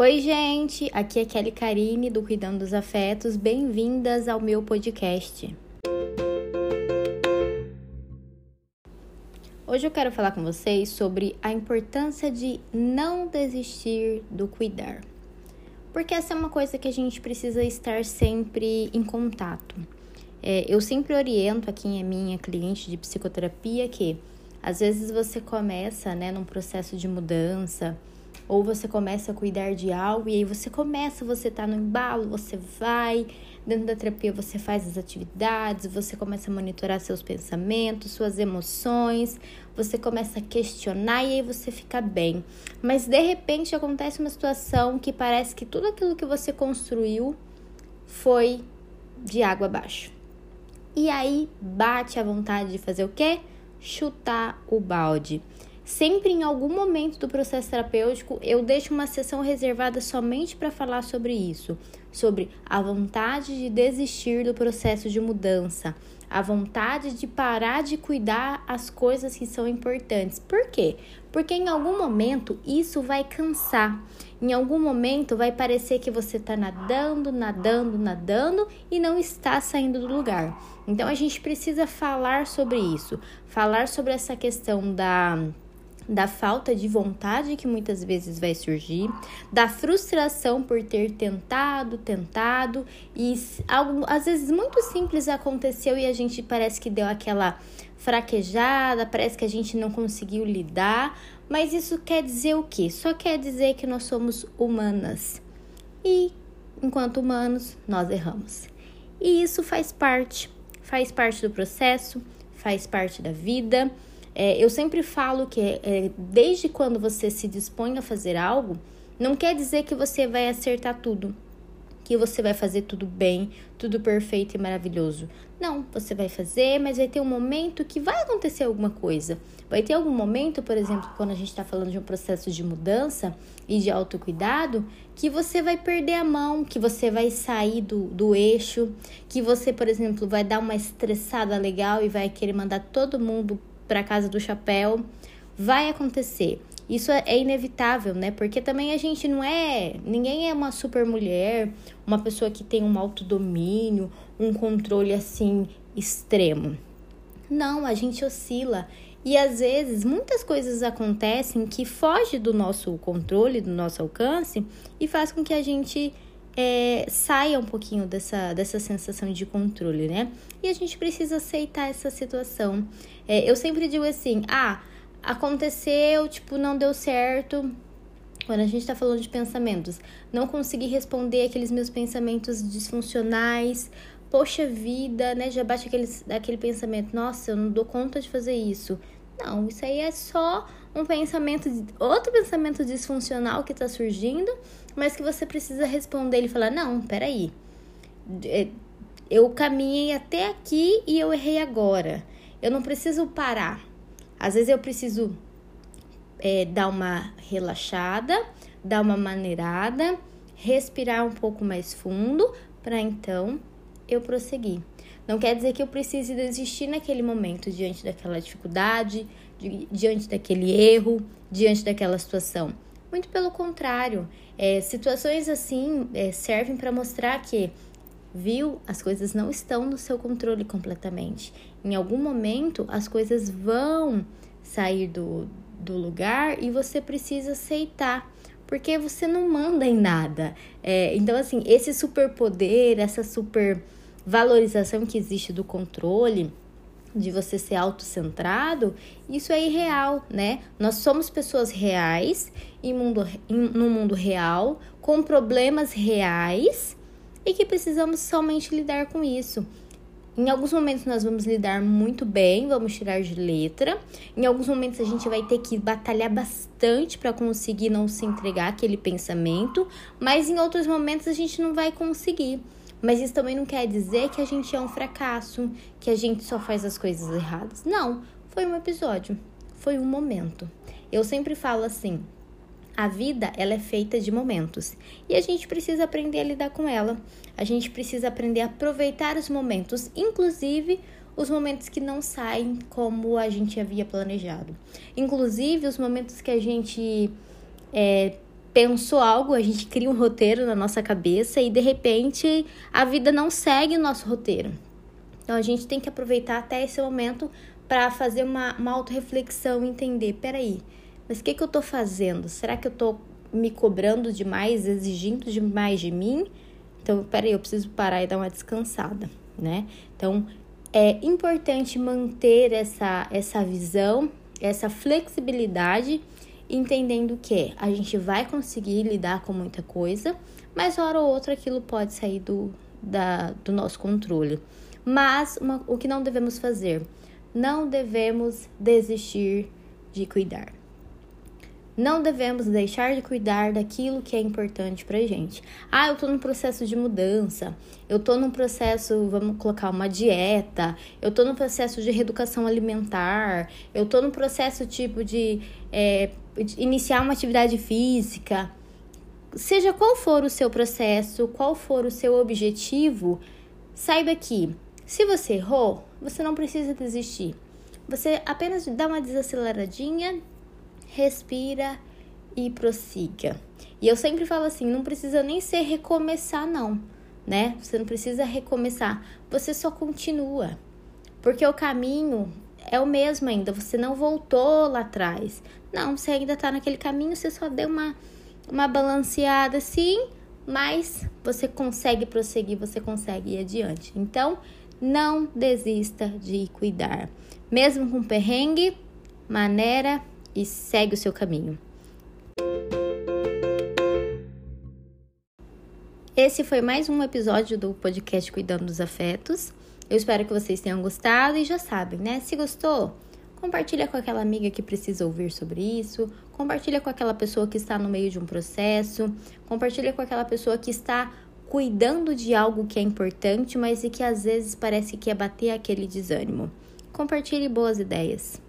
Oi, gente! Aqui é Kelly Karine do Cuidando dos Afetos. Bem-vindas ao meu podcast. Hoje eu quero falar com vocês sobre a importância de não desistir do cuidar. Porque essa é uma coisa que a gente precisa estar sempre em contato. É, eu sempre oriento a quem é minha cliente de psicoterapia que às vezes você começa né, num processo de mudança ou você começa a cuidar de algo e aí você começa, você tá no embalo, você vai, dentro da terapia você faz as atividades, você começa a monitorar seus pensamentos, suas emoções, você começa a questionar e aí você fica bem. Mas de repente acontece uma situação que parece que tudo aquilo que você construiu foi de água abaixo. E aí bate a vontade de fazer o quê? Chutar o balde. Sempre em algum momento do processo terapêutico, eu deixo uma sessão reservada somente para falar sobre isso, sobre a vontade de desistir do processo de mudança, a vontade de parar de cuidar as coisas que são importantes. Por quê? Porque em algum momento isso vai cansar. Em algum momento vai parecer que você está nadando, nadando, nadando e não está saindo do lugar. Então a gente precisa falar sobre isso, falar sobre essa questão da da falta de vontade que muitas vezes vai surgir, da frustração por ter tentado, tentado e algo às vezes muito simples aconteceu e a gente parece que deu aquela fraquejada, parece que a gente não conseguiu lidar, mas isso quer dizer o quê? Só quer dizer que nós somos humanas. E enquanto humanos, nós erramos. E isso faz parte, faz parte do processo, faz parte da vida. É, eu sempre falo que é, desde quando você se dispõe a fazer algo, não quer dizer que você vai acertar tudo, que você vai fazer tudo bem, tudo perfeito e maravilhoso. Não, você vai fazer, mas vai ter um momento que vai acontecer alguma coisa. Vai ter algum momento, por exemplo, quando a gente está falando de um processo de mudança e de autocuidado, que você vai perder a mão, que você vai sair do, do eixo, que você, por exemplo, vai dar uma estressada legal e vai querer mandar todo mundo para casa do chapéu, vai acontecer. Isso é, é inevitável, né? Porque também a gente não é. Ninguém é uma super mulher, uma pessoa que tem um autodomínio, um controle assim extremo. Não, a gente oscila. E às vezes muitas coisas acontecem que fogem do nosso controle, do nosso alcance, e faz com que a gente é, saia um pouquinho dessa, dessa sensação de controle, né? E a gente precisa aceitar essa situação. É, eu sempre digo assim: ah, aconteceu, tipo, não deu certo. Quando a gente tá falando de pensamentos, não consegui responder aqueles meus pensamentos disfuncionais. Poxa vida, né? Já bate aquele, aquele pensamento: nossa, eu não dou conta de fazer isso. Não, isso aí é só um pensamento, outro pensamento disfuncional que está surgindo, mas que você precisa responder e falar: não, peraí, é, eu caminhei até aqui e eu errei agora. Eu não preciso parar. Às vezes eu preciso é, dar uma relaxada, dar uma maneirada, respirar um pouco mais fundo para então eu prosseguir. Não quer dizer que eu precise desistir naquele momento diante daquela dificuldade, diante daquele erro, diante daquela situação. Muito pelo contrário, é, situações assim é, servem para mostrar que, viu, as coisas não estão no seu controle completamente. Em algum momento, as coisas vão sair do, do lugar e você precisa aceitar porque você não manda em nada. É, então, assim, esse superpoder, essa super valorização que existe do controle, de você ser autocentrado, isso é irreal, né? Nós somos pessoas reais em mundo, em, no mundo real, com problemas reais e que precisamos somente lidar com isso. Em alguns momentos nós vamos lidar muito bem, vamos tirar de letra. Em alguns momentos a gente vai ter que batalhar bastante para conseguir não se entregar aquele pensamento, mas em outros momentos a gente não vai conseguir. Mas isso também não quer dizer que a gente é um fracasso, que a gente só faz as coisas erradas. Não, foi um episódio, foi um momento. Eu sempre falo assim: a vida ela é feita de momentos e a gente precisa aprender a lidar com ela. A gente precisa aprender a aproveitar os momentos, inclusive os momentos que não saem como a gente havia planejado. Inclusive os momentos que a gente é, pensou algo, a gente cria um roteiro na nossa cabeça e de repente a vida não segue o nosso roteiro. Então a gente tem que aproveitar até esse momento para fazer uma, uma autorreflexão, entender, peraí, mas o que, que eu tô fazendo? Será que eu tô me cobrando demais, exigindo demais de mim? Então, peraí, eu preciso parar e dar uma descansada, né? Então, é importante manter essa, essa visão, essa flexibilidade, entendendo que a gente vai conseguir lidar com muita coisa, mas hora ou outra aquilo pode sair do, da, do nosso controle. Mas uma, o que não devemos fazer? Não devemos desistir de cuidar. Não devemos deixar de cuidar daquilo que é importante pra gente. Ah, eu tô num processo de mudança, eu tô num processo, vamos colocar uma dieta, eu tô num processo de reeducação alimentar, eu tô num processo tipo de, é, de iniciar uma atividade física. Seja qual for o seu processo, qual for o seu objetivo, saiba que se você errou, você não precisa desistir. Você apenas dá uma desaceleradinha, respira e prossiga. E eu sempre falo assim, não precisa nem ser recomeçar não, né? Você não precisa recomeçar, você só continua. Porque o caminho é o mesmo ainda, você não voltou lá atrás. Não, você ainda tá naquele caminho, você só deu uma uma balanceada assim, mas você consegue prosseguir, você consegue ir adiante. Então, não desista de cuidar. Mesmo com perrengue, maneira e segue o seu caminho. Esse foi mais um episódio do podcast Cuidando dos Afetos. Eu espero que vocês tenham gostado e já sabem, né? Se gostou, compartilha com aquela amiga que precisa ouvir sobre isso, compartilha com aquela pessoa que está no meio de um processo, compartilha com aquela pessoa que está cuidando de algo que é importante, mas e que às vezes parece que é bater aquele desânimo. Compartilhe boas ideias.